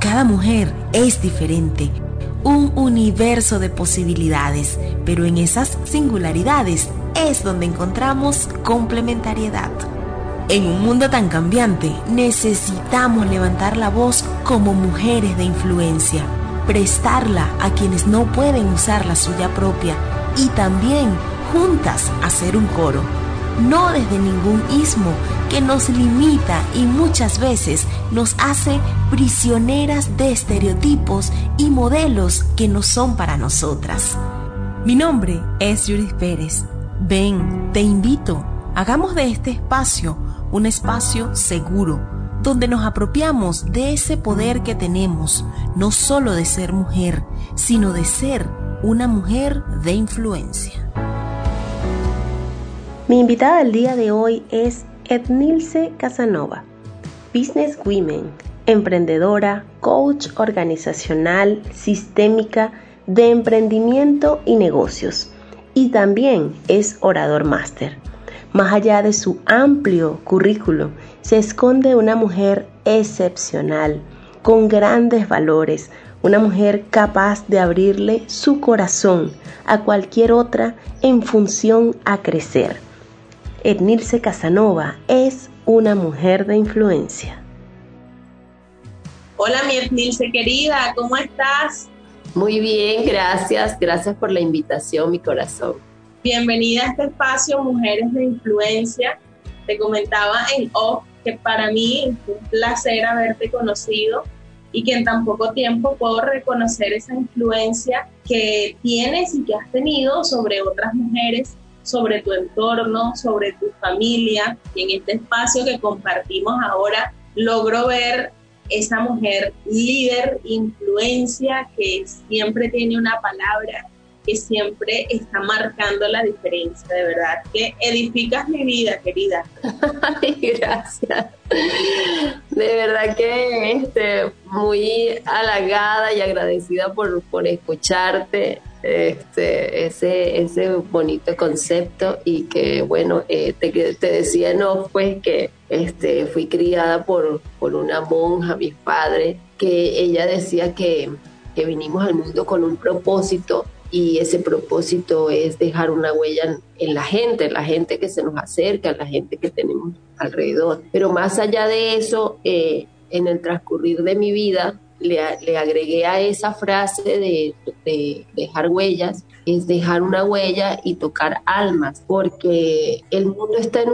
Cada mujer es diferente, un universo de posibilidades, pero en esas singularidades es donde encontramos complementariedad. En un mundo tan cambiante, necesitamos levantar la voz como mujeres de influencia, prestarla a quienes no pueden usar la suya propia y también juntas hacer un coro, no desde ningún ismo que nos limita y muchas veces nos hace prisioneras de estereotipos y modelos que no son para nosotras. Mi nombre es Judith Pérez. Ven, te invito, hagamos de este espacio un espacio seguro, donde nos apropiamos de ese poder que tenemos, no solo de ser mujer, sino de ser una mujer de influencia. Mi invitada del día de hoy es Ednilce Casanova, Business Women, emprendedora, coach organizacional, sistémica de emprendimiento y negocios, y también es orador máster. Más allá de su amplio currículo, se esconde una mujer excepcional, con grandes valores, una mujer capaz de abrirle su corazón a cualquier otra en función a crecer Ednilce Casanova es una mujer de influencia. Hola mi Ednilce querida, ¿cómo estás? Muy bien, gracias, gracias por la invitación, mi corazón. Bienvenida a este espacio Mujeres de Influencia. Te comentaba en off que para mí fue un placer haberte conocido y que en tan poco tiempo puedo reconocer esa influencia que tienes y que has tenido sobre otras mujeres sobre tu entorno, sobre tu familia. Y en este espacio que compartimos ahora, logro ver esa mujer líder, influencia, que siempre tiene una palabra, que siempre está marcando la diferencia, de verdad, que edificas mi vida, querida. gracias. De verdad que este, muy halagada y agradecida por, por escucharte este, ese, ese bonito concepto y que bueno, eh, te, te, decía no, pues que este, fui criada por, por una monja, mis padres, que ella decía que, que vinimos al mundo con un propósito y ese propósito es dejar una huella en, la gente, la gente que se nos acerca, la gente que tenemos alrededor. Pero más allá de eso, eh, en el transcurrir de mi vida, le, agregué a esa frase de, dejar huellas, es dejar una huella y tocar almas, porque el mundo está en,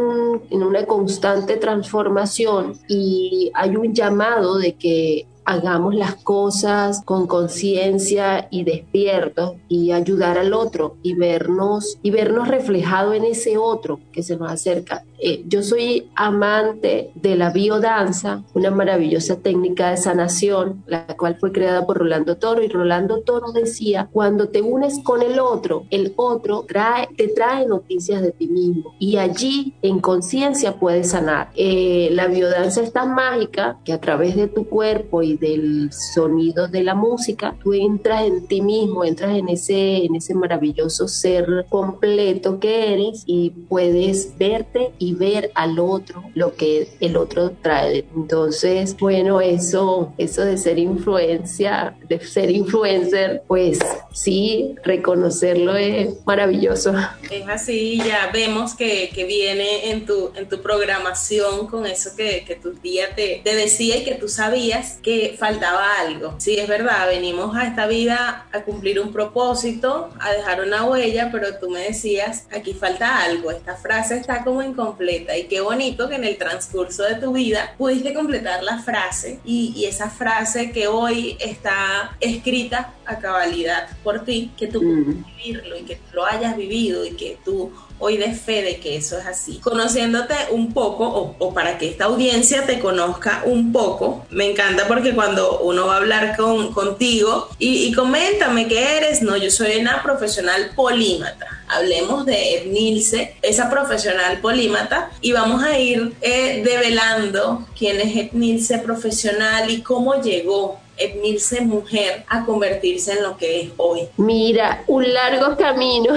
en una constante transformación y hay un llamado de que hagamos las cosas con conciencia y despiertos y ayudar al otro y vernos y vernos reflejado en ese otro que se nos acerca. Eh, yo soy amante de la biodanza, una maravillosa técnica de sanación, la cual fue creada por Rolando Toro y Rolando Toro decía, cuando te unes con el otro, el otro trae, te trae noticias de ti mismo y allí en conciencia puedes sanar. Eh, la biodanza es tan mágica que a través de tu cuerpo y del sonido de la música, tú entras en ti mismo, entras en ese, en ese maravilloso ser completo que eres y puedes verte y ver al otro lo que el otro trae. Entonces, bueno, eso, eso de ser influencia, de ser influencer, pues sí, reconocerlo es maravilloso. Es así, ya vemos que, que viene en tu, en tu programación con eso que, que tu día te, te decía y que tú sabías que faltaba algo. Sí, es verdad, venimos a esta vida a cumplir un propósito, a dejar una huella, pero tú me decías, aquí falta algo, esta frase está como y qué bonito que en el transcurso de tu vida pudiste completar la frase y, esa frase que hoy está escrita a cabalidad por ti, que tú puedas vivirlo y que lo hayas vivido y que tú hoy de fe de que eso es así. Conociéndote un poco, o, para que esta audiencia te conozca un poco, me encanta porque cuando uno va a hablar con, contigo y, coméntame qué eres, no, yo soy una profesional polímata. Hablemos de Ednilce, esa profesional polímata, y vamos a ir eh, develando quién es Ednilce profesional y cómo llegó Ednilce mujer a convertirse en lo que es hoy. Mira, un largo camino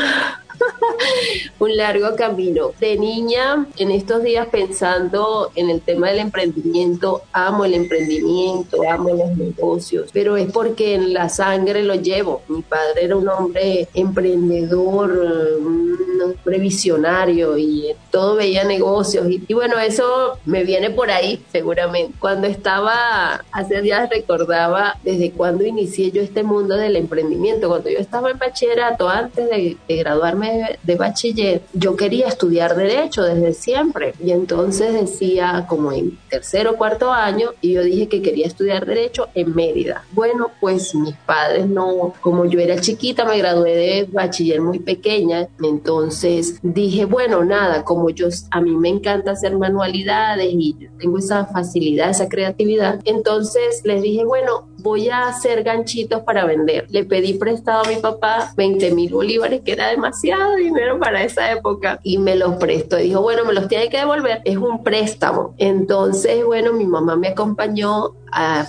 un largo camino. De niña, en estos días pensando en el tema del emprendimiento, amo el emprendimiento, amo los negocios, pero es porque en la sangre lo llevo. Mi padre era un hombre emprendedor, un hombre visionario y todo veía negocios. Y, y bueno, eso me viene por ahí seguramente. Cuando estaba, hace días recordaba desde cuando inicié yo este mundo del emprendimiento. Cuando yo estaba en bachillerato, antes de, graduarme de, bachiller, yo quería estudiar derecho desde siempre. Y entonces decía, como en tercer o cuarto año, y yo dije que quería estudiar derecho en Mérida. Bueno, pues mis padres no, como yo era chiquita, me gradué de bachiller muy pequeña, entonces dije, bueno, nada, como yo, a mí me encanta hacer manualidades y tengo esa facilidad, esa creatividad, entonces les dije, bueno, voy a hacer ganchitos para vender. Le pedí prestado a mi papá 20 mil bolívares, que era demasiado dinero para esa época, y me los prestó. Dijo, bueno, me los tiene que devolver, es un préstamo. Entonces, bueno, mi mamá me acompañó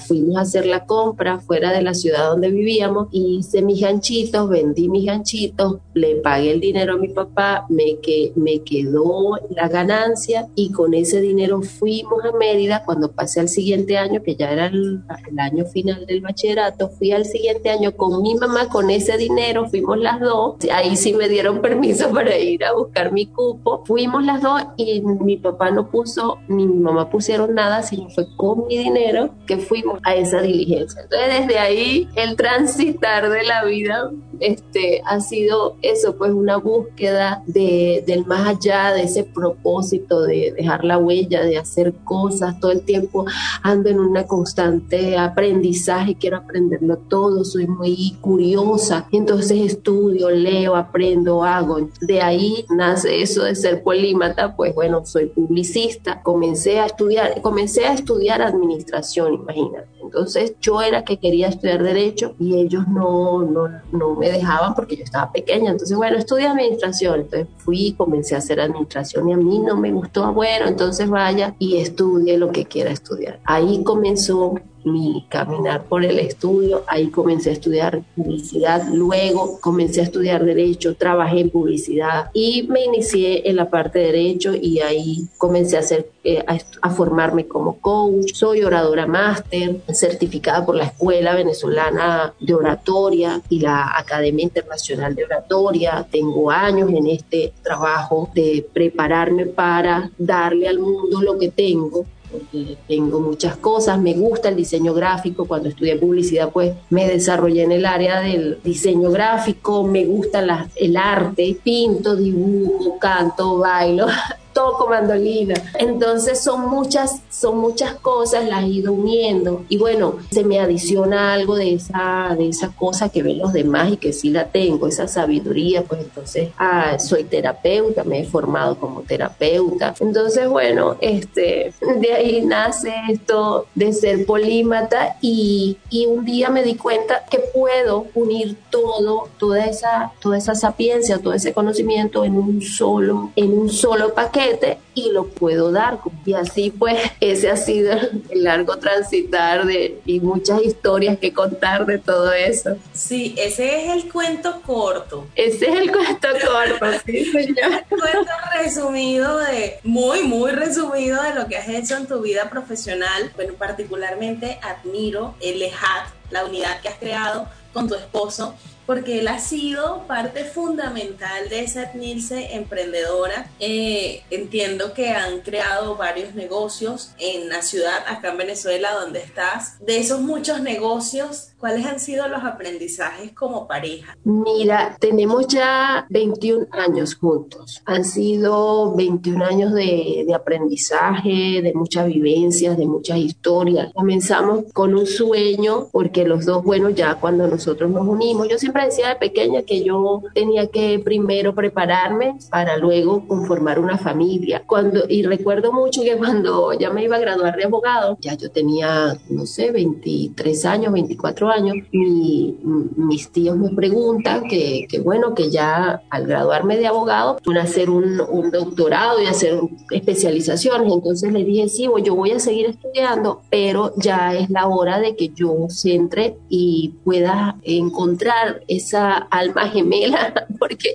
fuimos a hacer la compra fuera de la ciudad donde vivíamos, hice mis ganchitos, vendí mis ganchitos, le pagué el dinero a mi papá, me, que, me quedó la ganancia y con ese dinero fuimos a Mérida cuando pasé al siguiente año, que ya era el, año final del bachillerato, fui al siguiente año con mi mamá, con ese dinero, fuimos las dos, ahí sí me dieron permiso para ir a buscar mi cupo, fuimos las dos y mi papá no puso, ni mi mamá pusieron nada, sino fue con mi dinero que fuimos a esa diligencia. Entonces desde ahí el transitar de la vida este, ha sido eso, pues una búsqueda de, del más allá, de ese propósito de dejar la huella, de hacer cosas, todo el tiempo ando en una constante aprendizaje, quiero aprenderlo todo, soy muy curiosa, entonces estudio, leo, aprendo, hago. De ahí nace eso de ser polímata, pues bueno, soy publicista, comencé a estudiar, comencé a estudiar administración, imagínate. Entonces yo era que quería estudiar derecho y ellos no, no, no me dejaban porque yo estaba pequeña. Entonces, bueno, estudié administración. Entonces fui, comencé a hacer administración y a mí no me gustó. Bueno, entonces vaya y estudie lo que quiera estudiar. Ahí comenzó mi caminar por el estudio. Ahí comencé a estudiar publicidad, luego comencé a estudiar derecho, trabajé en publicidad y me inicié en la parte de derecho y ahí comencé a hacer eh, a, formarme como coach. Soy oradora máster, certificada por la Escuela Venezolana de Oratoria y la Academia Internacional de Oratoria. Tengo años en este trabajo de prepararme para darle al mundo lo que tengo porque tengo muchas cosas, me gusta el diseño gráfico, cuando estudié publicidad pues me desarrollé en el área del diseño gráfico, me gusta el arte, pinto, dibujo, canto, bailo, toco mandolina. Entonces son muchas, son muchas cosas, las he ido uniendo. Y bueno, se me adiciona algo de esa, de esa cosa que ven los demás y que sí la tengo, esa sabiduría. Pues entonces ah, soy terapeuta, me he formado como terapeuta. Entonces, bueno, este, de ahí nace esto de ser polímata y, y un día me di cuenta que puedo unir todo, toda esa, toda esa sapiencia, todo ese conocimiento en un solo, en un solo paquete y lo puedo dar. Y así pues ese ha sido el largo transitar de, y muchas historias que contar de todo eso. Sí, ese es el cuento corto. Ese es el cuento corto, sí, señor. El cuento resumido de, muy, muy resumido de lo que has hecho en tu vida profesional. Bueno, particularmente admiro el EHAT, la unidad que has creado con tu esposo porque él ha sido parte fundamental de esa Nilce emprendedora. Eh, entiendo que han creado varios negocios en la ciudad, acá en Venezuela, donde estás. De esos muchos negocios, ¿cuáles han sido los aprendizajes como pareja? Mira, tenemos ya 21 años juntos. Han sido 21 años de, de aprendizaje, de muchas vivencias, de muchas historias. Comenzamos con un sueño, porque los dos, bueno, ya cuando nosotros nos unimos, yo siempre decía de pequeña que yo tenía que primero prepararme para luego conformar una familia. Cuando, y recuerdo mucho que cuando ya me iba a graduar de abogado, ya yo tenía, no sé, 23 años, 24 años, y mis tíos me preguntan que, que, bueno, que ya al graduarme de abogado, a hacer un, un doctorado y hacer especializaciones. Entonces le dije, sí, yo voy a seguir estudiando, pero ya es la hora de que yo centre y pueda encontrar esa alma gemela, porque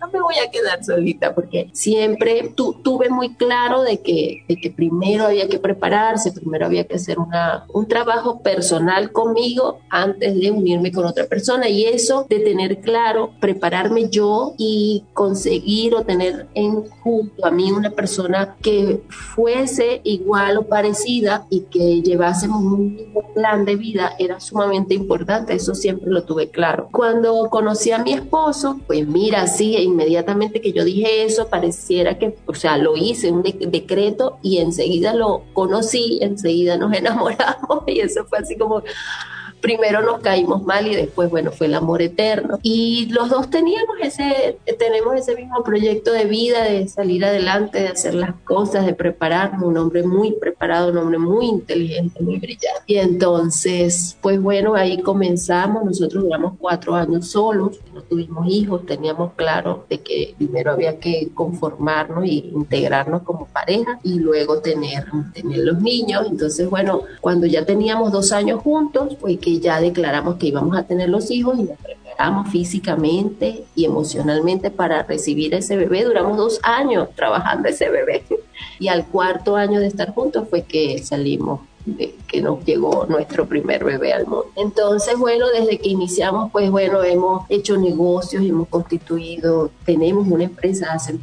no me voy a quedar solita, porque siempre tu, tuve muy claro de que, de que primero había que prepararse, primero había que hacer una, un trabajo personal conmigo antes de unirme con otra persona y eso de tener claro, prepararme yo y conseguir o tener en junto a mí una persona que fuese igual o parecida y que llevásemos un mismo plan de vida era sumamente importante, eso siempre lo tuve claro. Cuando conocí a mi esposo, pues mira, sí, inmediatamente que yo dije eso, pareciera que, o sea, lo hice, un decreto y enseguida lo conocí, enseguida nos enamoramos y eso fue así como primero nos caímos mal y después, bueno, fue el amor eterno. Y los dos teníamos ese, tenemos ese mismo proyecto de vida, de salir adelante, de hacer las cosas, de prepararnos, un hombre muy preparado, un hombre muy inteligente, muy brillante. Y entonces, pues bueno, ahí comenzamos, nosotros duramos cuatro años solos, no tuvimos hijos, teníamos claro de que primero había que conformarnos y integrarnos como pareja y luego tener, tener los niños. Entonces, bueno, cuando ya teníamos dos años juntos, pues que ya declaramos que íbamos a tener los hijos y nos preparamos físicamente y emocionalmente para recibir ese bebé. Duramos dos años trabajando ese bebé y al cuarto año de estar juntos fue que salimos que nos llegó nuestro primer bebé al mundo. Entonces, bueno, desde que iniciamos, pues bueno, hemos hecho negocios, hemos constituido, tenemos una empresa hace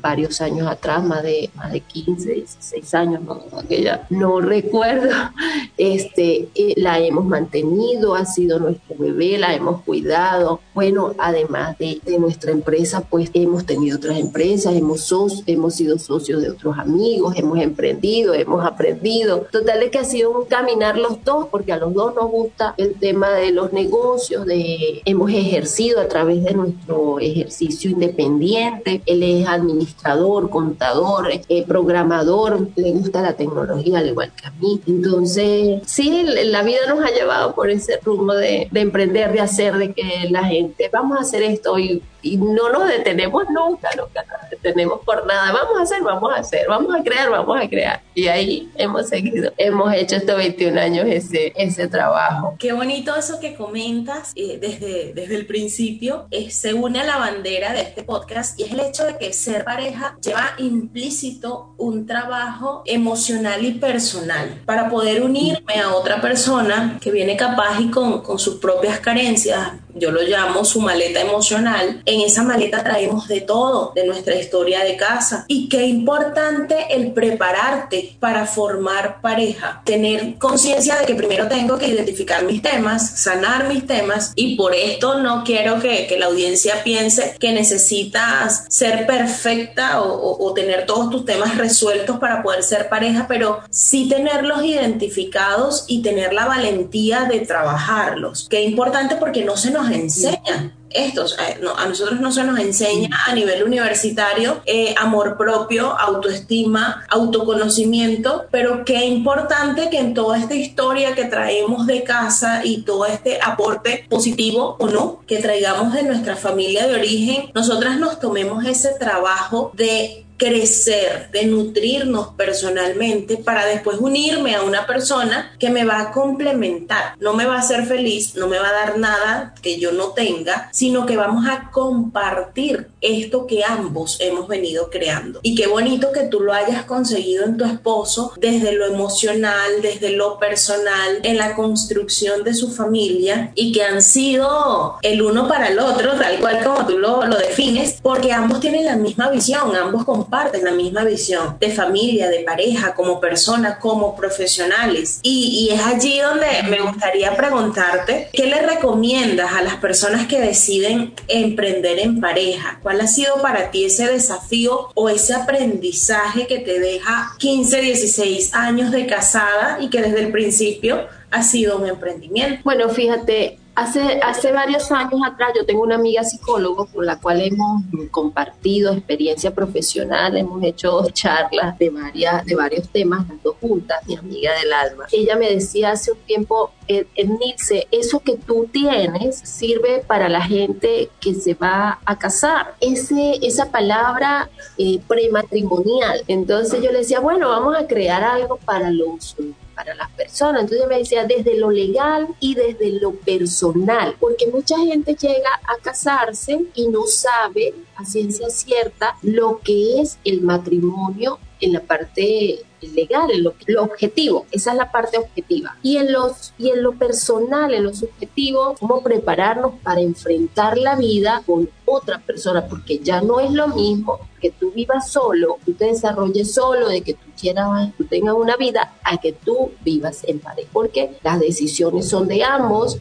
varios años atrás, más de, más de 15, 16 años, no, aquella, no recuerdo, este, eh, la hemos mantenido, ha sido nuestro bebé, la hemos cuidado. Bueno, además de, de nuestra empresa, pues hemos tenido otras empresas, hemos, hemos sido socios de otros amigos, hemos emprendido, hemos aprendido. Total es que ha sido un caminar los dos, porque a los dos nos gusta el tema de los negocios, de, hemos ejercido a través de nuestro ejercicio independiente, él es administrador, contador, eh, programador, le gusta la tecnología al igual que a mí. Entonces, sí, la vida nos ha llevado por ese rumbo de, de emprender, de hacer, de que la gente, vamos a hacer esto y y no nos detenemos nunca, nunca nos detenemos por nada. Vamos a hacer, vamos a hacer, vamos a crear, vamos a crear. Y ahí hemos seguido, hemos hecho estos 21 años ese, ese trabajo. Qué bonito eso que comentas eh, desde, desde el principio. se une a la bandera de este podcast y es el hecho de que ser pareja lleva implícito un trabajo emocional y personal para poder unirme a otra persona que viene capaz y con, con sus propias carencias, yo lo llamo su maleta emocional. En esa maleta traemos de todo, de nuestra historia de casa. Y qué importante el prepararte para formar pareja. Tener conciencia de que primero tengo que identificar mis temas, sanar mis temas y por esto no quiero que, que la audiencia piense que necesitas ser perfecta o, o tener todos tus temas resueltos para poder ser pareja, pero sí tenerlos identificados y tener la valentía de trabajarlos. Qué importante porque no se nos enseña estos, eh, a nosotros no se nos enseña a nivel universitario eh, amor propio, autoestima, autoconocimiento, pero qué importante que en toda esta historia que traemos de casa y todo este aporte positivo o no que traigamos de nuestra familia de origen, nosotras nos tomemos ese trabajo de crecer, de nutrirnos personalmente para después unirme a una persona que me va a complementar. No me va a hacer feliz, no me va a dar nada que yo no tenga, sino que vamos a compartir esto que ambos hemos venido creando. Y qué bonito que tú lo hayas conseguido en tu esposo desde lo emocional, desde lo personal, en la construcción de su familia y que han sido el uno para el otro, tal cual como tú lo, lo defines, porque ambos tienen la misma visión, ambos comparten la misma visión de familia, de pareja, como personas, como profesionales. Y, y es allí donde me gustaría preguntarte, ¿qué le recomiendas a las personas que deciden emprender en pareja? ¿Cuál ha sido para ti ese desafío o ese aprendizaje que te deja 15, 16 años de casada y que desde el principio ha sido un emprendimiento? Bueno, fíjate, Hace, hace varios años atrás yo tengo una amiga psicóloga con la cual hemos compartido experiencia profesional, hemos hecho charlas de, varias, de varios temas, las dos juntas, mi amiga del alma. Ella me decía hace un tiempo, Nilce, eso que tú tienes sirve para la gente que se va a casar. Ese, esa palabra eh, prematrimonial. Entonces yo le decía, bueno, vamos a crear algo para los para las personas. Entonces me decía desde lo legal y desde lo personal, porque mucha gente llega a casarse y no sabe a ciencia cierta lo que es el matrimonio en la parte legal, en lo, objetivo, esa es la parte objetiva. Y en, los, y en lo personal, en lo subjetivo, cómo prepararnos para enfrentar la vida con otra persona, porque ya no es lo mismo que tú vivas solo, tú te desarrolles solo, de que tú quieras, tú tengas una vida, a que tú vivas en pareja, porque las decisiones son de ambos,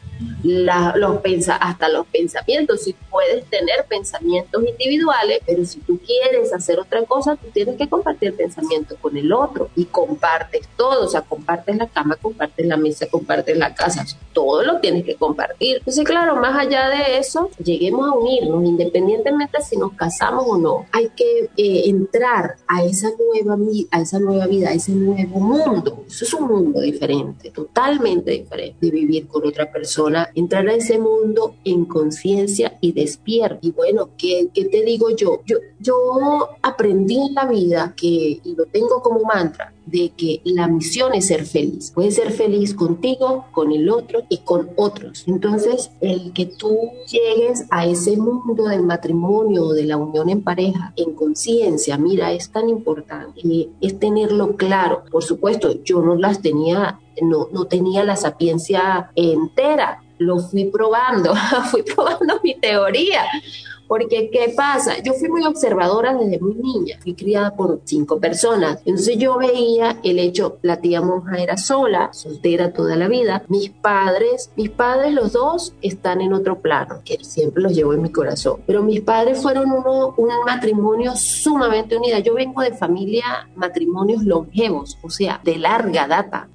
hasta los pensamientos, si puedes tener pensamientos individuales, pero si tú quieres hacer otra cosa, tú tienes que compartir pensamiento con el otro y compartes todo, o sea, compartes la cama, compartes la mesa, compartes la casa, todo lo tienes que compartir. Entonces, claro, más allá de eso, lleguemos a unirnos, independientemente si nos casamos o no, hay que eh, entrar a esa nueva a esa nueva vida, a ese nuevo mundo. Eso es un mundo diferente, totalmente diferente de vivir con otra persona, entrar a ese mundo en conciencia y despierto. Y bueno, ¿qué, ¿qué, te digo yo? yo? Yo aprendí en la vida que, y lo tengo como mantra, de que la misión es ser feliz. Puedes ser feliz contigo, con el otro y con otros. Entonces, el que tú llegues a ese mundo del matrimonio de la unión en pareja en conciencia, mira, es tan importante, es tenerlo claro. Por supuesto, yo no las tenía, no, no tenía la sapiencia entera, lo fui probando, fui probando mi teoría porque, ¿qué pasa? Yo fui muy observadora desde muy niña, fui criada por cinco personas. Entonces yo veía el hecho, la tía monja era sola, soltera toda la vida. Mis padres, mis padres los dos están en otro plano, que siempre los llevo en mi corazón. Pero mis padres fueron uno, un matrimonio sumamente unido. Yo vengo de familia, matrimonios longevos, o sea, de larga data.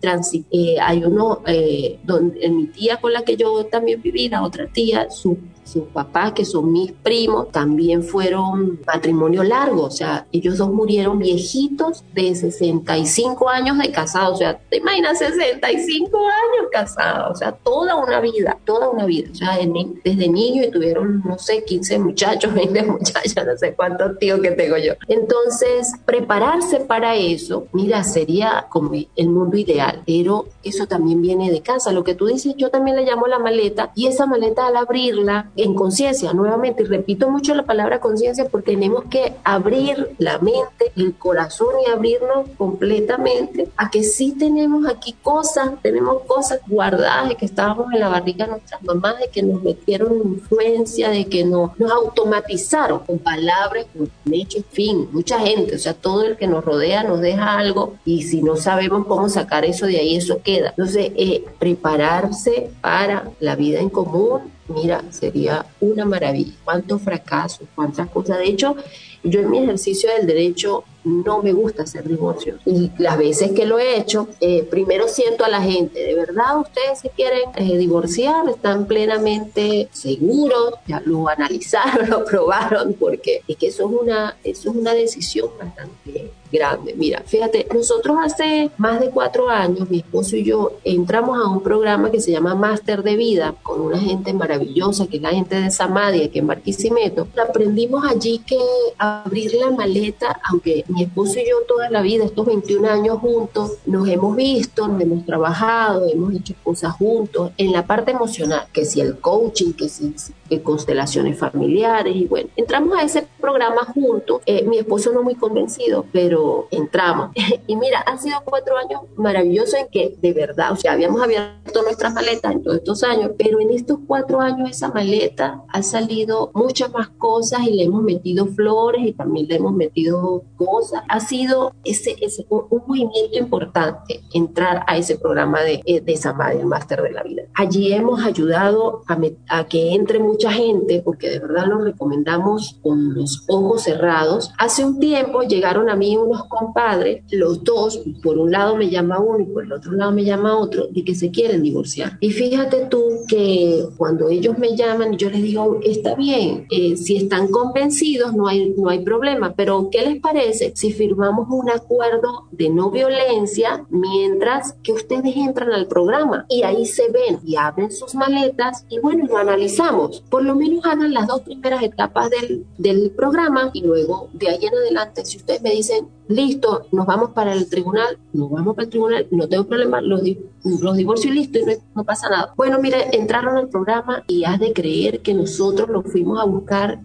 eh, hay uno, eh, donde, mi tía con la que yo también viví, la otra tía, su sus papás, que son mis primos, también fueron matrimonio largo, o sea, ellos dos murieron viejitos de 65 años de casados, o sea, te imaginas 65 años casados, o sea, toda una vida, toda una vida, o sea, desde niño y tuvieron, no sé, 15 muchachos, 20 muchachas, no sé cuántos tíos que tengo yo. Entonces, prepararse para eso, mira, sería como el mundo ideal, pero eso también viene de casa, lo que tú dices, yo también le llamo la maleta, y esa maleta al abrirla, en conciencia, nuevamente, y repito mucho la palabra conciencia porque tenemos que abrir la mente, el corazón y abrirnos completamente a que sí tenemos aquí cosas, tenemos cosas guardadas de que estábamos en la barriga de nuestras mamás, de que nos metieron influencia, de que nos, nos automatizaron con palabras, con hechos, en fin, mucha gente, o sea, todo el que nos rodea nos deja algo y si no sabemos cómo sacar eso de ahí, eso queda. Entonces, eh, prepararse para la vida en común mira, sería una maravilla. Cuántos fracasos, cuántas cosas. De hecho, yo en mi ejercicio del derecho no me gusta hacer divorcios. Y las veces que lo he hecho, eh, primero siento a la gente, ¿de verdad ustedes se quieren eh, divorciar? ¿Están plenamente seguros? ¿Ya lo analizaron, lo probaron? Porque es que eso es una, eso es una decisión bastante grande. Mira, fíjate, nosotros hace más de cuatro años, mi esposo y yo, entramos a un programa que se llama Máster de Vida con una gente maravillosa, que es la gente de Samadia, que es Marquisimeto. Aprendimos allí que abrir la maleta, aunque mi esposo y yo toda la vida, estos 21 años juntos, nos hemos visto, nos hemos trabajado, hemos hecho cosas juntos en la parte emocional, que si el coaching, que si que constelaciones familiares y bueno, entramos a ese programa juntos, eh, mi esposo no muy convencido, pero entramos. y mira, han sido cuatro años maravillosos en que de verdad, o sea, habíamos abierto nuestras maletas en todos estos años, pero en estos cuatro años esa maleta ha salido muchas más cosas y le hemos metido flores y también le hemos metido cosas. Ha sido ese, ese un, movimiento importante entrar a ese programa de, eh, de Samadhi, el máster de la vida. Allí hemos ayudado a, a que entre mucha gente, porque de verdad lo recomendamos con los ojos cerrados. Hace un tiempo llegaron a mí unos compadres, los dos, por un lado me llama uno y por el otro lado me llama otro, de que se quieren divorciar. Y fíjate tú que cuando ellos me llaman, yo les digo, está bien, eh, si están convencidos no hay, no hay problema, pero ¿qué les parece si firmamos un acuerdo de no violencia mientras que ustedes entran al programa y ahí se ven y abren sus maletas y bueno, lo analizamos. Por lo menos hagan las dos primeras etapas del, del programa y luego de ahí en adelante, si ustedes me dicen, listo, nos vamos para el tribunal, nos vamos para el tribunal, no tengo problema, los, los divorcios listo y no, pasa nada. Bueno, mire, entraron al programa y has de creer que nosotros lo fuimos a buscar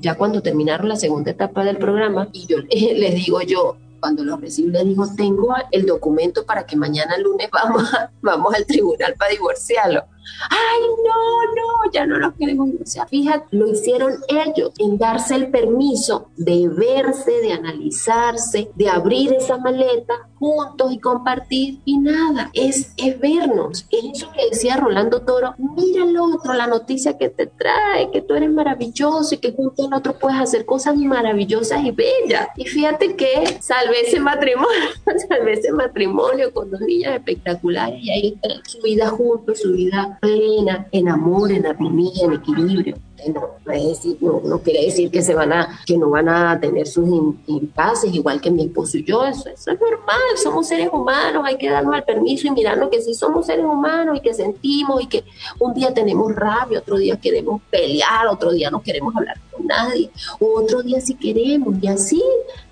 ya cuando terminaron la segunda etapa del programa y yo les digo yo, cuando lo recibo les digo, tengo el documento para que mañana lunes vamos, vamos al tribunal para divorciarlo ay, no, no, ya no los queremos sea, Fíjate, lo hicieron ellos en darse el permiso de verse, de analizarse, de abrir esa maleta juntos y compartir y nada, es, es vernos. Es eso que decía Rolando Toro, mira el otro, la noticia que te trae, que tú eres maravilloso y que junto al otro puedes hacer cosas maravillosas y bellas. Y fíjate que salvé ese matrimonio, salvé ese matrimonio con dos niñas espectaculares y ahí su vida juntos, su vida plena, en amor, en armonía, en equilibrio. No, no, quiere decir que se van a, que no van a tener sus impases, igual que mi esposo y yo, eso, eso, es normal, somos seres humanos, hay que darnos el permiso y mirarnos que si somos seres humanos y que sentimos y que un día tenemos rabia, otro día queremos pelear, otro día no queremos hablar con nadie, otro día sí queremos y así,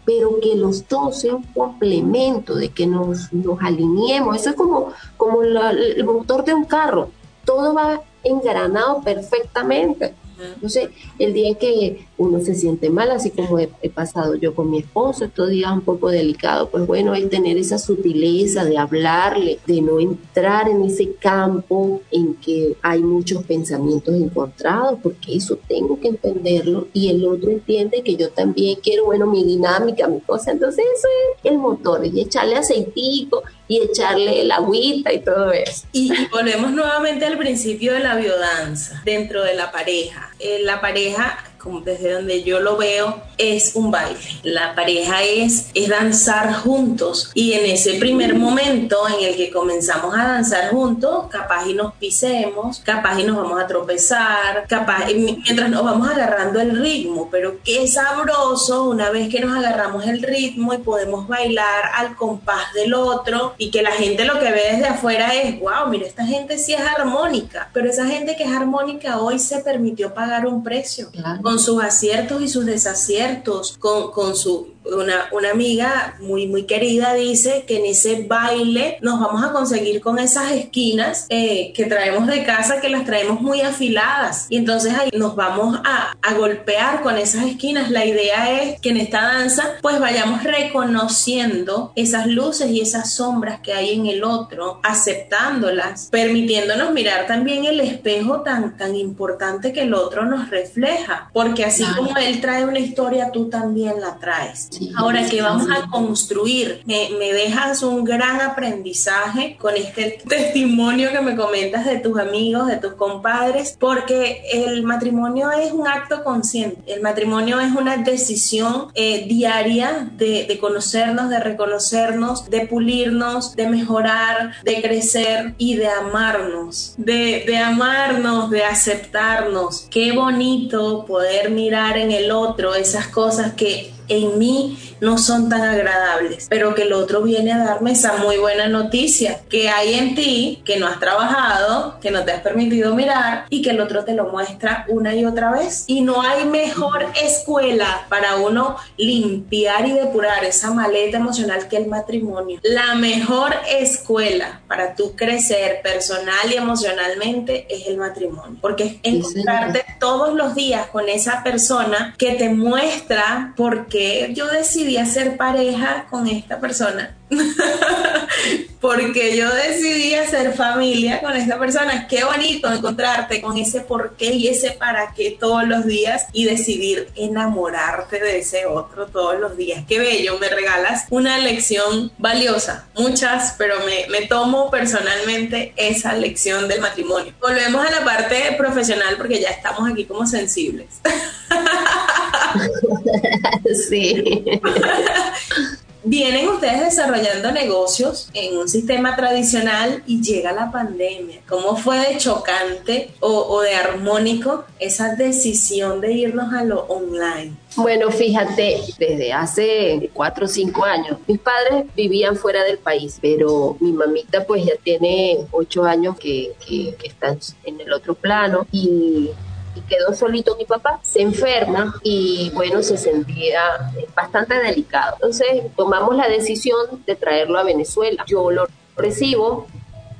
pero que los dos sean un complemento, de que nos, nos alineemos, eso es como, como el motor de un carro, todo va engranado perfectamente. Entonces, el día que uno se siente mal, así como he, pasado yo con mi esposo, estos días un poco delicado, pues bueno, es tener esa sutileza de hablarle, de no entrar en ese campo en que hay muchos pensamientos encontrados, porque eso tengo que entenderlo y el otro entiende que yo también quiero, bueno, mi dinámica, mi cosa. Entonces, eso es el motor, y echarle aceitico y echarle el agüita y todo eso. Y volvemos nuevamente al principio de la biodanza dentro de la pareja. Eh, la pareja desde donde yo lo veo, es un baile. La pareja es, es danzar juntos. Y en ese primer momento en el que comenzamos a danzar juntos, capaz y nos pisemos, capaz y nos vamos a tropezar, capaz mientras nos vamos agarrando el ritmo, pero qué sabroso una vez que nos agarramos el ritmo y podemos bailar al compás del otro y que la gente lo que ve desde afuera es, wow, mira, esta gente sí es armónica, pero esa gente que es armónica hoy se permitió pagar un precio con sus aciertos y sus desaciertos, con, con su una, una, amiga muy, muy querida dice que en ese baile nos vamos a conseguir con esas esquinas eh, que traemos de casa, que las traemos muy afiladas. Y entonces ahí nos vamos a, a, golpear con esas esquinas. La idea es que en esta danza pues vayamos reconociendo esas luces y esas sombras que hay en el otro, aceptándolas, permitiéndonos mirar también el espejo tan, tan importante que el otro nos refleja. Porque así como él trae una historia, tú también la traes. Ahora que vamos a construir, me, dejas un gran aprendizaje con este testimonio que me comentas de tus amigos, de tus compadres, porque el matrimonio es un acto consciente, el matrimonio es una decisión eh, diaria de, conocernos, de reconocernos, de pulirnos, de mejorar, de crecer y de amarnos, de, de amarnos, de aceptarnos. Qué bonito poder mirar en el otro esas cosas que en mí no son tan agradables, pero que el otro viene a darme esa muy buena noticia que hay en ti, que no has trabajado, que no te has permitido mirar y que el otro te lo muestra una y otra vez. Y no hay mejor escuela para uno limpiar y depurar esa maleta emocional que el matrimonio. La mejor escuela para tú crecer personal y emocionalmente es el matrimonio, porque es encontrarte todos los días con esa persona que te muestra por qué yo decidí hacer pareja con esta persona porque yo decidí hacer familia con esta persona. Qué bonito encontrarte con ese por qué y ese para qué todos los días y decidir enamorarte de ese otro todos los días. Qué bello, me regalas una lección valiosa, muchas, pero me, me tomo personalmente esa lección del matrimonio. Volvemos a la parte profesional porque ya estamos aquí como sensibles. sí. vienen ustedes desarrollando negocios en un sistema tradicional y llega la pandemia. ¿Cómo fue de chocante o, de armónico esa decisión de irnos a lo online? Bueno, fíjate, desde hace cuatro o cinco años, mis padres vivían fuera del país, pero mi mamita pues ya tiene ocho años que, que, que está en el otro plano y y quedó solito mi papá. Se enferma y bueno, se sentía bastante delicado. Entonces tomamos la decisión de traerlo a Venezuela. Yo lo recibo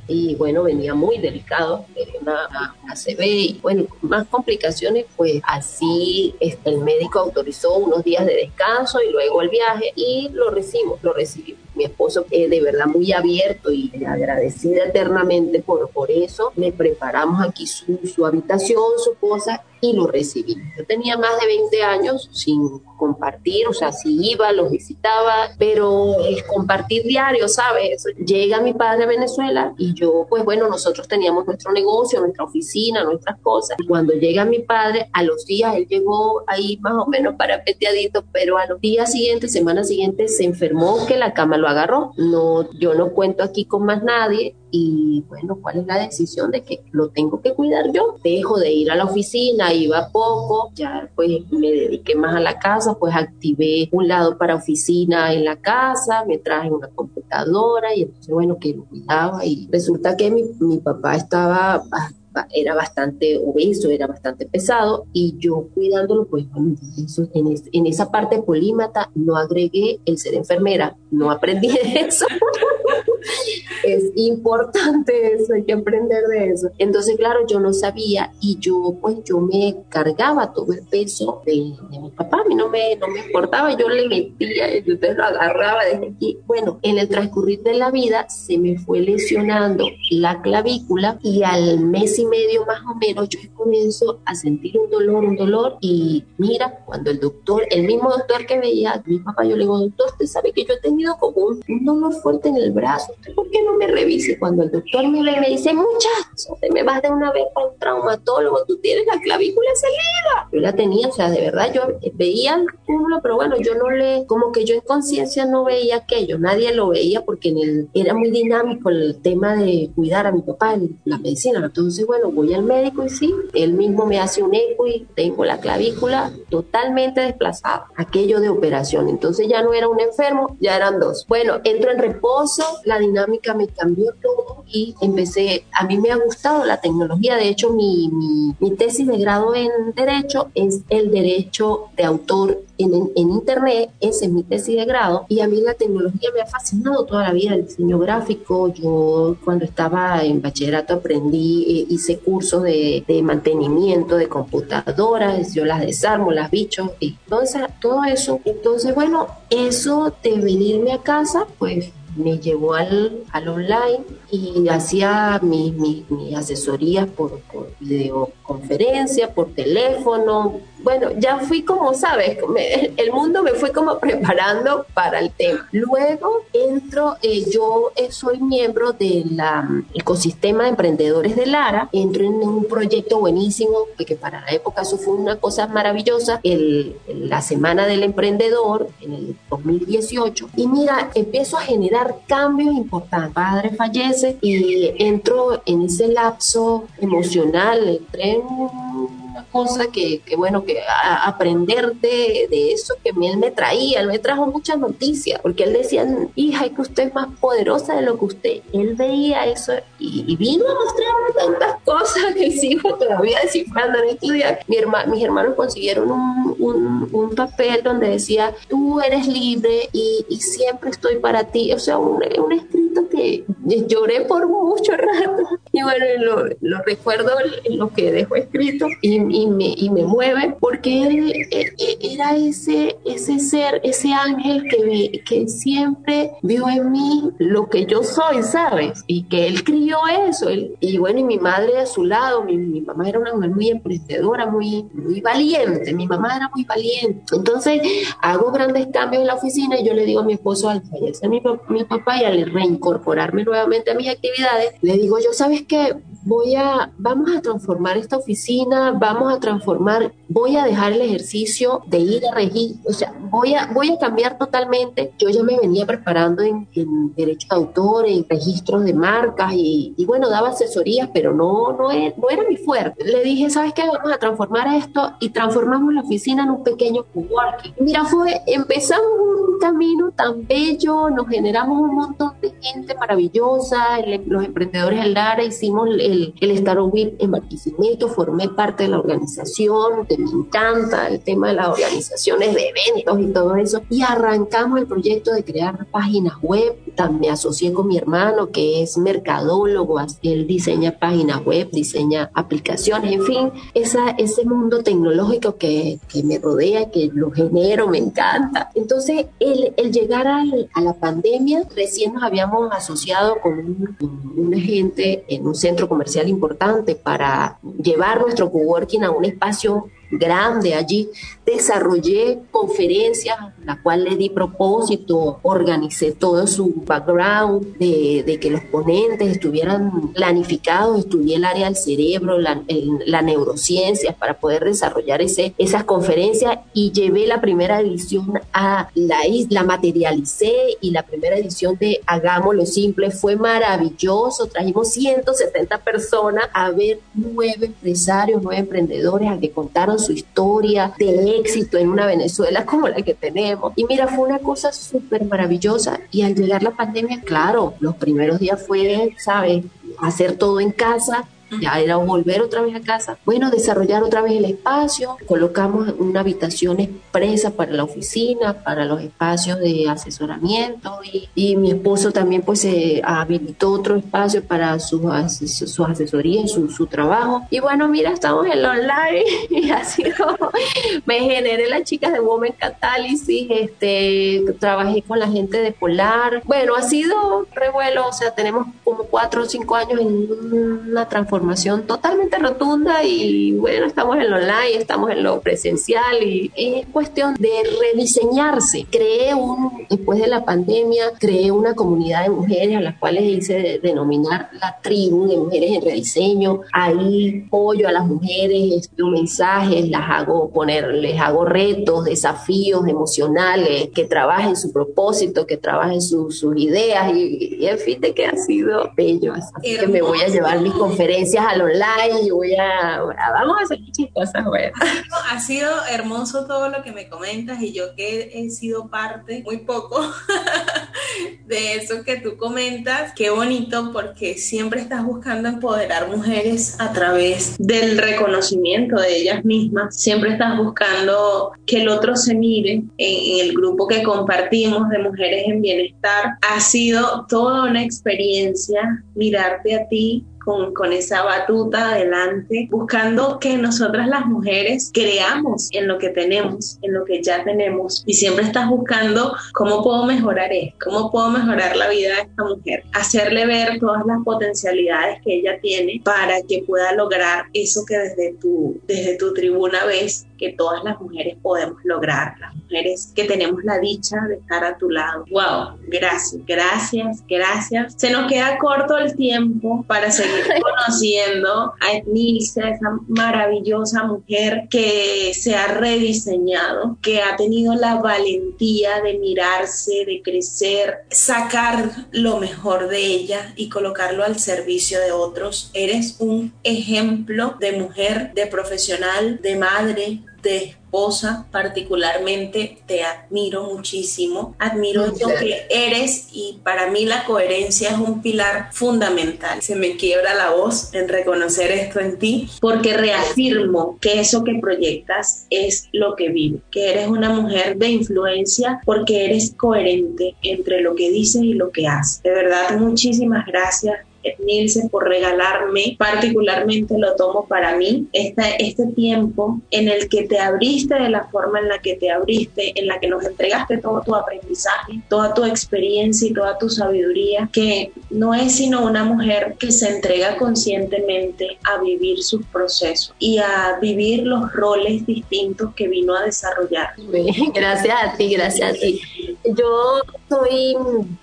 y bueno, venía muy delicado, tenía una, CB y bueno, más complicaciones, pues así este, el médico autorizó unos días de descanso y luego el viaje y lo recibimos, lo recibimos mi esposo es de verdad muy abierto y agradecida eternamente por, por eso. Le preparamos aquí su, su habitación, su cosa y lo recibí. Yo tenía más de 20 años sin compartir, o sea, si iba, los visitaba, pero el compartir diario, ¿sabes? Llega mi padre a Venezuela y yo, pues bueno, nosotros teníamos nuestro negocio, nuestra oficina, nuestras cosas. Cuando llega mi padre, a los días, él llegó ahí más o menos parapeteadito, pero a los días siguientes, semana siguiente, se enfermó que la cama lo agarró. No, yo no cuento aquí con más nadie y bueno, ¿cuál es la decisión de que lo tengo que cuidar yo? Dejo de ir a la oficina, iba poco, ya pues me dediqué más a la casa, pues activé un lado para oficina en la casa, me traje una computadora y entonces bueno, que lo cuidaba y resulta que mi, mi papá estaba era bastante obeso, era bastante pesado y yo cuidándolo, pues en, en, esa parte polímata no agregué el ser enfermera, no aprendí eso. Es importante eso, hay que aprender de eso. Entonces, claro, yo no sabía y yo, pues, yo me cargaba todo el peso de, mi papá, a mí no me, no me importaba, yo le metía, entonces lo agarraba desde aquí. Bueno, en el transcurrir de la vida se me fue lesionando la clavícula y al mes y medio más o menos yo comienzo a sentir un dolor, un dolor y mira, cuando el doctor, el mismo doctor que veía mi papá, yo le digo, doctor, usted sabe que yo he tenido como un dolor fuerte en el brazo, ¿por qué no me revise? Cuando el doctor me ve, me dice, muchacho, te me vas de una vez para un traumatólogo, tú tienes la clavícula salida. Yo la tenía, o sea, de verdad, yo veía el cúmulo, pero bueno, yo no le, como que yo en conciencia no veía aquello, nadie lo veía porque en el, era muy dinámico el tema de cuidar a mi papá en la medicina. Entonces, bueno, voy al médico y sí, él mismo me hace un eco y tengo la clavícula totalmente desplazada, aquello de operación. Entonces ya no era un enfermo, ya eran dos. Bueno, entro en reposo, la dinámica me cambió todo y empecé, a mí me ha gustado la tecnología, de hecho mi, mi, tesis de grado en derecho es el derecho de autor en, en, internet, esa es mi tesis de grado, y a mí la tecnología me ha fascinado toda la vida, el diseño gráfico, yo cuando estaba en bachillerato aprendí, eh, hice cursos de, de, mantenimiento de computadoras, yo las desarmo, las bicho, y todo, todo eso, entonces bueno, eso de venirme a casa, pues me llevó al, al online y hacía mis mi, asesorías por videoconferencia, por teléfono, bueno, ya fui como, sabes, el mundo me fue como preparando para el tema. Luego entro, eh, yo eh, soy miembro del ecosistema de emprendedores de Lara, entro en un proyecto buenísimo, que para la época eso fue una cosa maravillosa, la Semana del Emprendedor en el 2018, y mira, empiezo a generar cambios importantes. Padre fallece y entro en ese lapso emocional, entré en una cosa que, que bueno, que aprender de, eso que él me traía, él me trajo muchas noticias, porque él decía, hija, es que usted es más poderosa de lo que usted, él veía eso y, vino a mostrarme tantas cosas que sigo todavía descifrando en estos días. Mi mis hermanos consiguieron un, un, papel donde decía, tú eres libre y, y siempre estoy para ti, o sea, un, un escrito que lloré por mucho rato y bueno, lo, lo recuerdo lo que dejó escrito y y, me, y me mueve porque él, era ese, ese ser, ese ángel que, que siempre vio en mí lo que yo soy, ¿sabes? Y que él crió eso. y bueno, y mi madre a su lado, mi, mi, mamá era una mujer muy emprendedora, muy, muy valiente, mi mamá era muy valiente. Entonces hago grandes cambios en la oficina y yo le digo a mi esposo al fallecer mi, mi papá y al reincorporarme nuevamente a mis actividades, le digo yo, ¿sabes qué? voy a, vamos a transformar esta oficina, vamos a transformar, voy a dejar el ejercicio de ir a registro, o sea, voy a, voy a cambiar totalmente. Yo ya me venía preparando en, en derecho de autor, en registros de marcas y, y bueno, daba asesorías, pero no, no, era, no era mi fuerte. Le dije, ¿sabes qué? Vamos a transformar esto y transformamos la oficina en un pequeño coworking. Mira, fue, empezamos un camino tan bello, nos generamos un montón de gente maravillosa, los emprendedores del Lara hicimos el, el Startup en Barquisimeto, formé parte de la organización, me encanta el tema de las organizaciones de eventos y todo eso, y arrancamos el proyecto de crear páginas web, también me asocié con mi hermano que es mercadólogo, él diseña páginas web, diseña aplicaciones, en fin, esa, ese mundo tecnológico que, que me rodea, que lo genero, me encanta. Entonces, el, el llegar al, a la pandemia, recién nos habíamos asociado con un, un agente en un centro comercial importante para llevar nuestro coworking a un espacio grande allí. Desarrollé conferencias, la cual le di propósito, organicé todo su background de, de que los ponentes estuvieran planificados, estudié el área del cerebro, la, el, la neurociencia para poder desarrollar ese, esas conferencias y llevé la primera edición a la isla, materialicé y la primera edición de Hagámoslo Simple fue maravilloso, trajimos 170 personas a ver nueve empresarios, nueve emprendedores a que contaron su historia de éxito en una Venezuela como la que tenemos. Y mira, fue una cosa súper maravillosa. Y al llegar la pandemia, claro, los primeros días fue, ¿sabes? Hacer todo en casa, ya era volver otra vez a casa. Bueno, desarrollar otra vez el espacio, colocamos una habitación expresa para la oficina, para los espacios de asesoramiento y, y mi esposo también pues se habilitó otro espacio para sus su asesorías, su, su trabajo. Y bueno, mira, estamos en lo online y así como me generé las chicas de Women Catálisis, este, trabajé con la gente de Polar. Bueno, ha sido revuelo, o sea, tenemos como cuatro o cinco años en una transformación totalmente rotunda y bueno, estamos en lo online, estamos en lo presencial y es cuestión de rediseñarse. Creé un, después de la pandemia, creé una comunidad de mujeres a las cuales hice denominar la tribu de mujeres en rediseño. Ahí apoyo a las mujeres, escribo mensajes, las hago poner, les hago retos, desafíos emocionales, que trabajen su propósito, que trabajen sus ideas y, en fin, de que ha sido bello. Así que me voy a llevar mis conferencias al online, y voy a, vamos a hacer muchas cosas buenas. Ha sido hermoso todo lo que me comentas y yo que he sido parte, muy poco, de eso que tú comentas, qué bonito porque siempre estás buscando empoderar mujeres a través del reconocimiento de ellas mismas, siempre estás buscando que el otro se mire en, en el grupo que compartimos de mujeres en bienestar. Ha sido toda una experiencia mirarte a ti con, esa batuta adelante, buscando que nosotras las mujeres creamos en lo que tenemos, en lo que ya tenemos. Y siempre estás buscando cómo puedo mejorar esto, cómo puedo mejorar la vida de esta mujer, hacerle ver todas las potencialidades que ella tiene para que pueda lograr eso que desde tu, desde tu tribuna ves que todas las mujeres podemos lograr, las mujeres que tenemos la dicha de estar a tu lado. Wow, gracias, gracias, gracias. Se nos queda corto el tiempo para seguir conociendo a Etnilce, esa maravillosa mujer que se ha rediseñado, que ha tenido la valentía de mirarse, de crecer, sacar lo mejor de ella y colocarlo al servicio de otros. Eres un ejemplo de mujer, de profesional, de madre, de esposa, particularmente te admiro muchísimo. Admiro lo que eres y para mí la coherencia es un pilar fundamental. Se me quiebra la voz en reconocer esto en ti porque reafirmo que eso que proyectas es lo que vive, que eres una mujer de influencia porque eres coherente entre lo que dices y lo que haces. De verdad, muchísimas gracias Nilsen, por regalarme, particularmente lo tomo para mí, este, este tiempo en el que te abriste de la forma en la que te abriste, en la que nos entregaste todo tu aprendizaje, toda tu experiencia y toda tu sabiduría, que no es sino una mujer que se entrega conscientemente a vivir sus procesos y a vivir los roles distintos que vino a desarrollar. Gracias a ti, gracias a ti. yo soy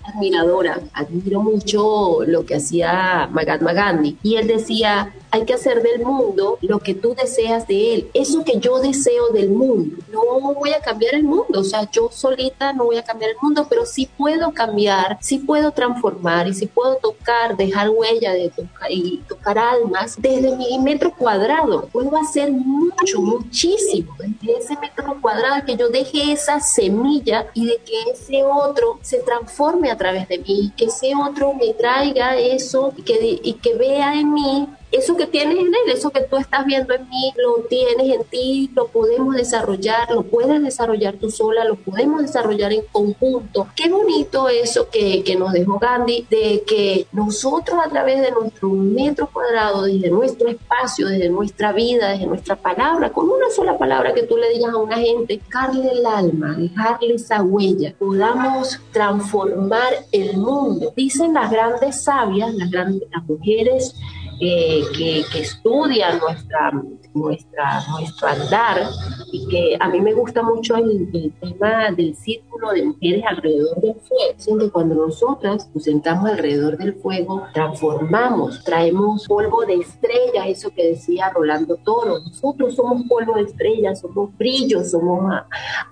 admiradora, admiro mucho lo que hacía Mahatma Gandhi y él decía, hay que hacer del mundo lo que tú deseas de él, eso que yo deseo del mundo. No voy a cambiar el mundo, o sea, yo solita no voy a cambiar el mundo, pero sí puedo cambiar, sí puedo transformar y sí puedo tocar, dejar huella de tocar y tocar almas desde mi metro cuadrado. Puedo hacer mucho, muchísimo desde ese metro cuadrado que yo deje esa semilla y de que ese otro se transforme a través de mí, que ese otro me traiga eso y que, y que vea en mí eso que tienes en él, eso que tú estás viendo en mí, lo tienes en ti, lo podemos desarrollar, lo puedes desarrollar tú sola, lo podemos desarrollar en conjunto. Qué bonito eso que, que nos dejó Gandhi, de que nosotros a través de nuestro metro cuadrado, desde nuestro espacio, desde nuestra vida, desde nuestra palabra, con una sola palabra que tú le digas a una gente, dejarle el alma, dejarle esa huella, podamos transformar el mundo. Dicen las grandes sabias, las grandes las mujeres, que, estudian nuestra, nuestra, nuestro andar y que a mí me gusta mucho el, tema del círculo de mujeres alrededor del fuego. Dicen que cuando nosotras nos sentamos alrededor del fuego, transformamos, traemos polvo de estrella, eso que decía Rolando Toro. Nosotros somos polvo de estrella, somos brillo, somos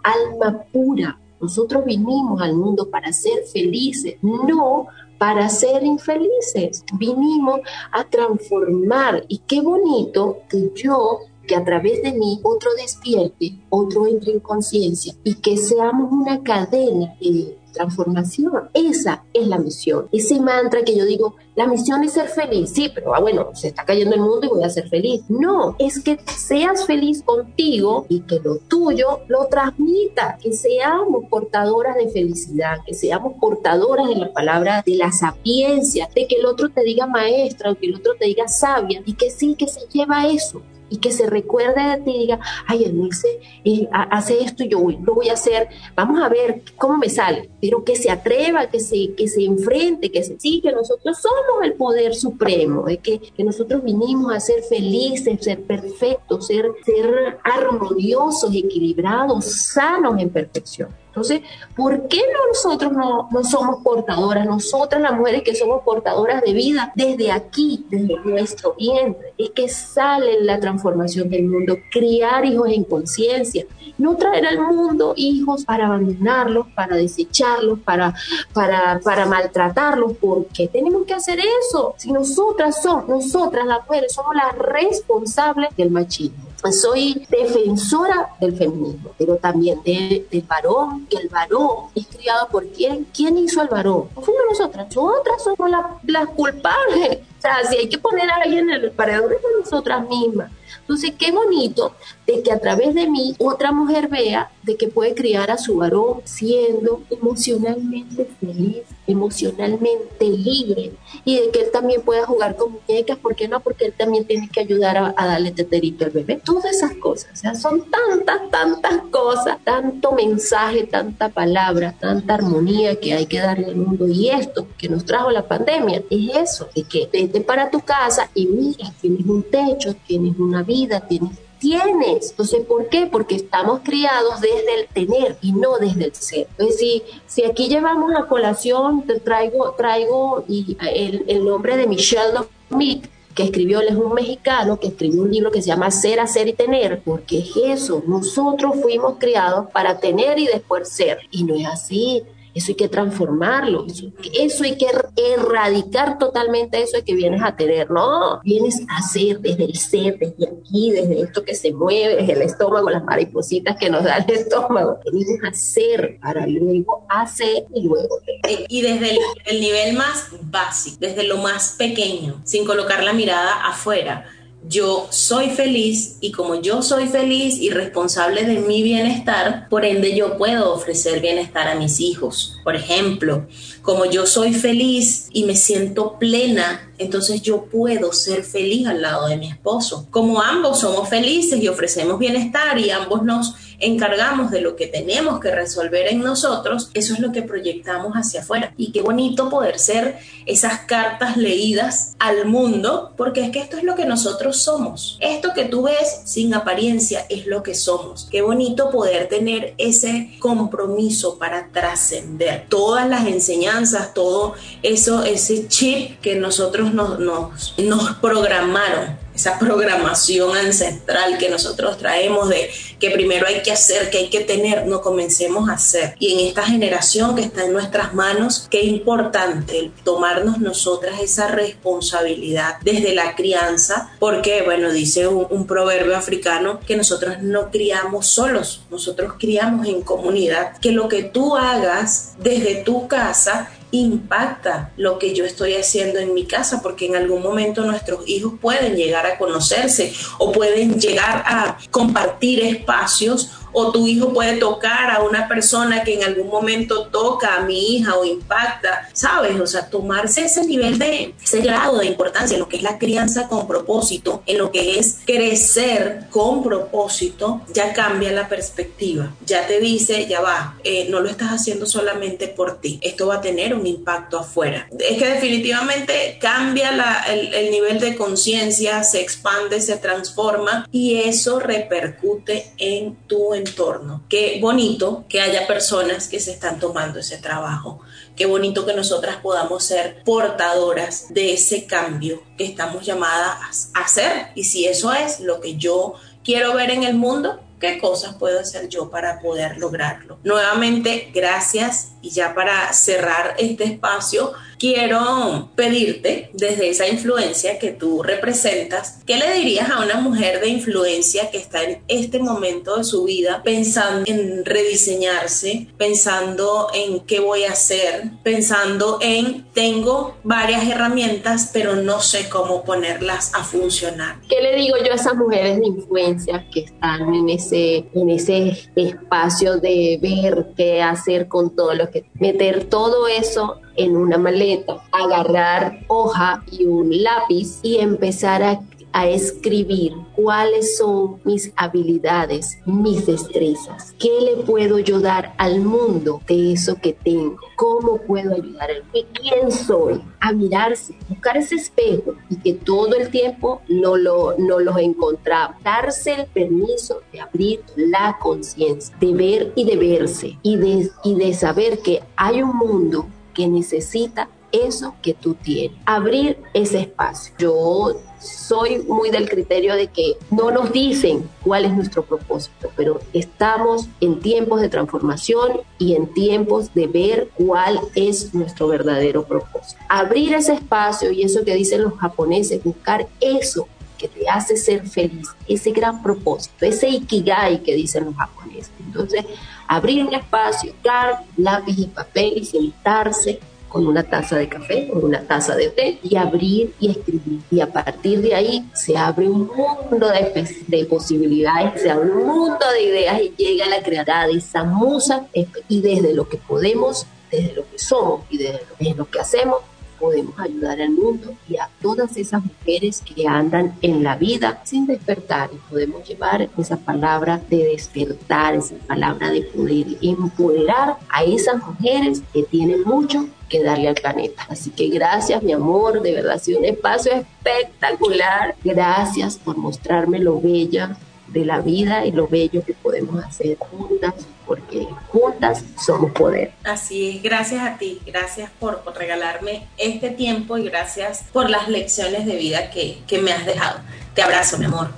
alma pura. Nosotros vinimos al mundo para ser felices, no para ser infelices. Vinimos a transformar y qué bonito que yo que a través de mí otro despierte, otro entre en conciencia y que seamos una cadena de transformación. Esa es la misión. Ese mantra que yo digo, la misión es ser feliz. Sí, pero ah, bueno, se está cayendo el mundo y voy a ser feliz. No, es que seas feliz contigo y que lo tuyo lo transmita, que seamos portadoras de felicidad, que seamos portadoras de la palabra de la sapiencia, de que el otro te diga maestra o que el otro te diga sabia y que sí, que se lleva eso y que se recuerde de ti y diga, ay, Ednice eh, hace esto y yo lo voy a hacer, vamos a ver cómo me sale, pero que se atreva, que se, que se enfrente, que se sí, que nosotros somos el poder supremo, de que, que nosotros vinimos a ser felices, ser perfectos, ser, ser armoniosos, equilibrados, sanos en perfección. Entonces, ¿por qué nosotros no, no, somos portadoras? Nosotras las mujeres que somos portadoras de vida desde aquí, desde nuestro vientre, es que sale la transformación del mundo, criar hijos en conciencia, no traer al mundo hijos para abandonarlos, para desecharlos, para, para, para maltratarlos. ¿Por qué tenemos que hacer eso? Si nosotras somos, nosotras las mujeres somos las responsables del machismo soy defensora del feminismo, pero también del varón, el varón es criado por quién, quién hizo el varón. No fuimos nosotras, nosotras somos las culpables. O sea, si hay que poner a alguien en el paredón es nosotras mismas. Entonces, qué bonito de que a través de mí otra mujer vea de que puede criar a su varón siendo emocionalmente feliz, emocionalmente libre y de que él también pueda jugar con muñecas, ¿por qué no? Porque él también tiene que ayudar a, darle teterito al bebé. Todas esas cosas, o sea, son tantas, tantas cosas, tanto mensaje, tanta palabra, tanta armonía que hay que darle al mundo. Y esto que nos trajo la pandemia es eso, de que para tu casa y mira, tienes un techo, tienes una vida tienes tienes. Entonces, ¿por qué? Porque estamos criados desde el tener y no desde el ser. Entonces, si, si aquí llevamos a colación, te traigo, traigo y el, el nombre de Michelle Lofmick, que escribió, él es un mexicano, que escribió un libro que se llama Ser, Hacer y Tener, porque es eso, nosotros fuimos criados para tener y después ser, y no es así. Eso hay que transformarlo, eso, hay que erradicar totalmente eso que vienes a tener, no, vienes a hacer desde el ser, desde aquí, desde esto que se mueve, desde el estómago, las maripositas que nos da el estómago, venimos a hacer para luego hacer y luego Y desde el nivel más básico, desde lo más pequeño, sin colocar la mirada afuera yo soy feliz y como yo soy feliz y responsable de mi bienestar, por ende yo puedo ofrecer bienestar a mis hijos. Por ejemplo, como yo soy feliz y me siento plena entonces yo puedo ser feliz al lado de mi esposo. Como ambos somos felices y ofrecemos bienestar y ambos nos encargamos de lo que tenemos que resolver en nosotros, eso es lo que proyectamos hacia afuera. Y qué bonito poder ser esas cartas leídas al mundo, porque es que esto es lo que nosotros somos. Esto que tú ves sin apariencia es lo que somos. Qué bonito poder tener ese compromiso para trascender todas las enseñanzas, todo eso, ese chip que nosotros nos, programaron esa programación ancestral que nosotros traemos de que primero hay que hacer, que hay que tener, no comencemos a hacer. Y en esta generación que está en nuestras manos, qué importante tomarnos nosotras esa responsabilidad desde la crianza, porque, bueno, dice un, un proverbio africano que nosotros no criamos solos, nosotros criamos en comunidad, que lo que tú hagas desde tu casa impacta lo que yo estoy haciendo en mi casa, porque en algún momento nuestros hijos pueden llegar a conocerse o pueden llegar a compartir espacios o tu hijo puede tocar a una persona que en algún momento toca a mi hija o impacta, ¿sabes? O sea, tomarse ese nivel de, ese grado de importancia en lo que es la crianza con propósito, en lo que es crecer con propósito, ya cambia la perspectiva, ya te dice, ya va, eh, no lo estás haciendo solamente por ti, esto va a tener un impacto afuera. Es que definitivamente cambia el, el nivel de conciencia, se expande, se transforma y eso repercute en tu entorno. Qué bonito que haya personas que se están tomando ese trabajo. Qué bonito que nosotras podamos ser portadoras de ese cambio que estamos llamadas a hacer. Y si eso es lo que yo quiero ver en el mundo, ¿qué cosas puedo hacer yo para poder lograrlo? Nuevamente, gracias y ya para cerrar este espacio, quiero pedirte desde esa influencia que tú representas, ¿qué le dirías a una mujer de influencia que está en este momento de su vida pensando en rediseñarse, pensando en qué voy a hacer, pensando en tengo varias herramientas pero no sé cómo ponerlas a funcionar? ¿Qué le digo yo a esas mujeres de influencia que están en ese, en ese espacio de ver qué hacer con todo lo que meter todo eso en una maleta, agarrar hoja y un lápiz y empezar a, a, escribir cuáles son mis habilidades, mis destrezas, qué le puedo yo dar al mundo de eso que tengo, cómo puedo ayudar al mundo, quién soy, a mirarse, buscar ese espejo y que todo el tiempo no lo, no lo encontraba, darse el permiso de abrir la conciencia, de ver y de verse y de, y de saber que hay un mundo que necesita eso que tú tienes, abrir ese espacio. Yo soy muy del criterio de que no nos dicen cuál es nuestro propósito, pero estamos en tiempos de transformación y en tiempos de ver cuál es nuestro verdadero propósito. Abrir ese espacio y eso que dicen los japoneses, buscar eso que te hace ser feliz, ese gran propósito, ese ikigai que dicen los japoneses. Entonces, abrir un espacio, buscar lápiz y papel y sentarse con una taza de café, con una taza de té y abrir y escribir. Y a partir de ahí se abre un mundo de, de posibilidades, se abre un mundo de ideas y llega la creatividad esa musa y desde lo que podemos, desde lo que somos y desde lo que hacemos, podemos ayudar al mundo y a todas esas mujeres que andan en la vida sin despertar y podemos llevar esa palabra de despertar, esa palabra de poder empoderar a esas mujeres que tienen mucho que darle al planeta. Así que gracias, mi amor, de verdad ha sido un espacio espectacular. Gracias por mostrarme lo bella de la vida y lo bello que podemos hacer juntas, porque juntas somos poder. Así es, gracias a ti, gracias por, por regalarme este tiempo y gracias por las lecciones de vida que, que me has dejado. Te abrazo, mi amor.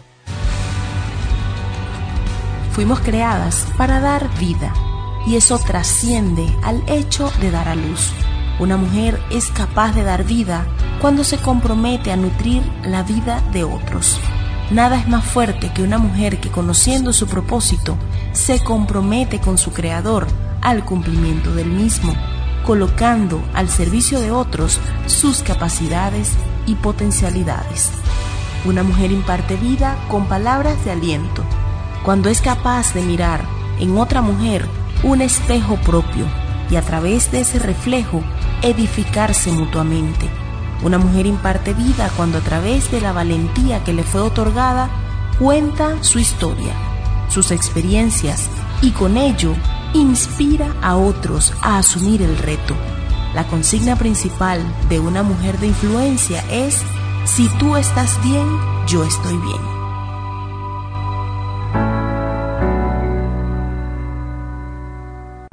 Fuimos creadas para dar vida y eso trasciende al hecho de dar a luz. Una mujer es capaz de dar vida cuando se compromete a nutrir la vida de otros. Nada es más fuerte que una mujer que conociendo su propósito se compromete con su creador al cumplimiento del mismo, colocando al servicio de otros sus capacidades y potencialidades. Una mujer imparte vida con palabras de aliento, cuando es capaz de mirar en otra mujer un espejo propio y a través de ese reflejo edificarse mutuamente Una mujer imparte vida cuando a través de la valentía que le fue otorgada cuenta su historia, sus experiencias y con ello inspira a otros a asumir el reto. La consigna principal de una mujer de influencia es, si tú estás bien, yo estoy bien.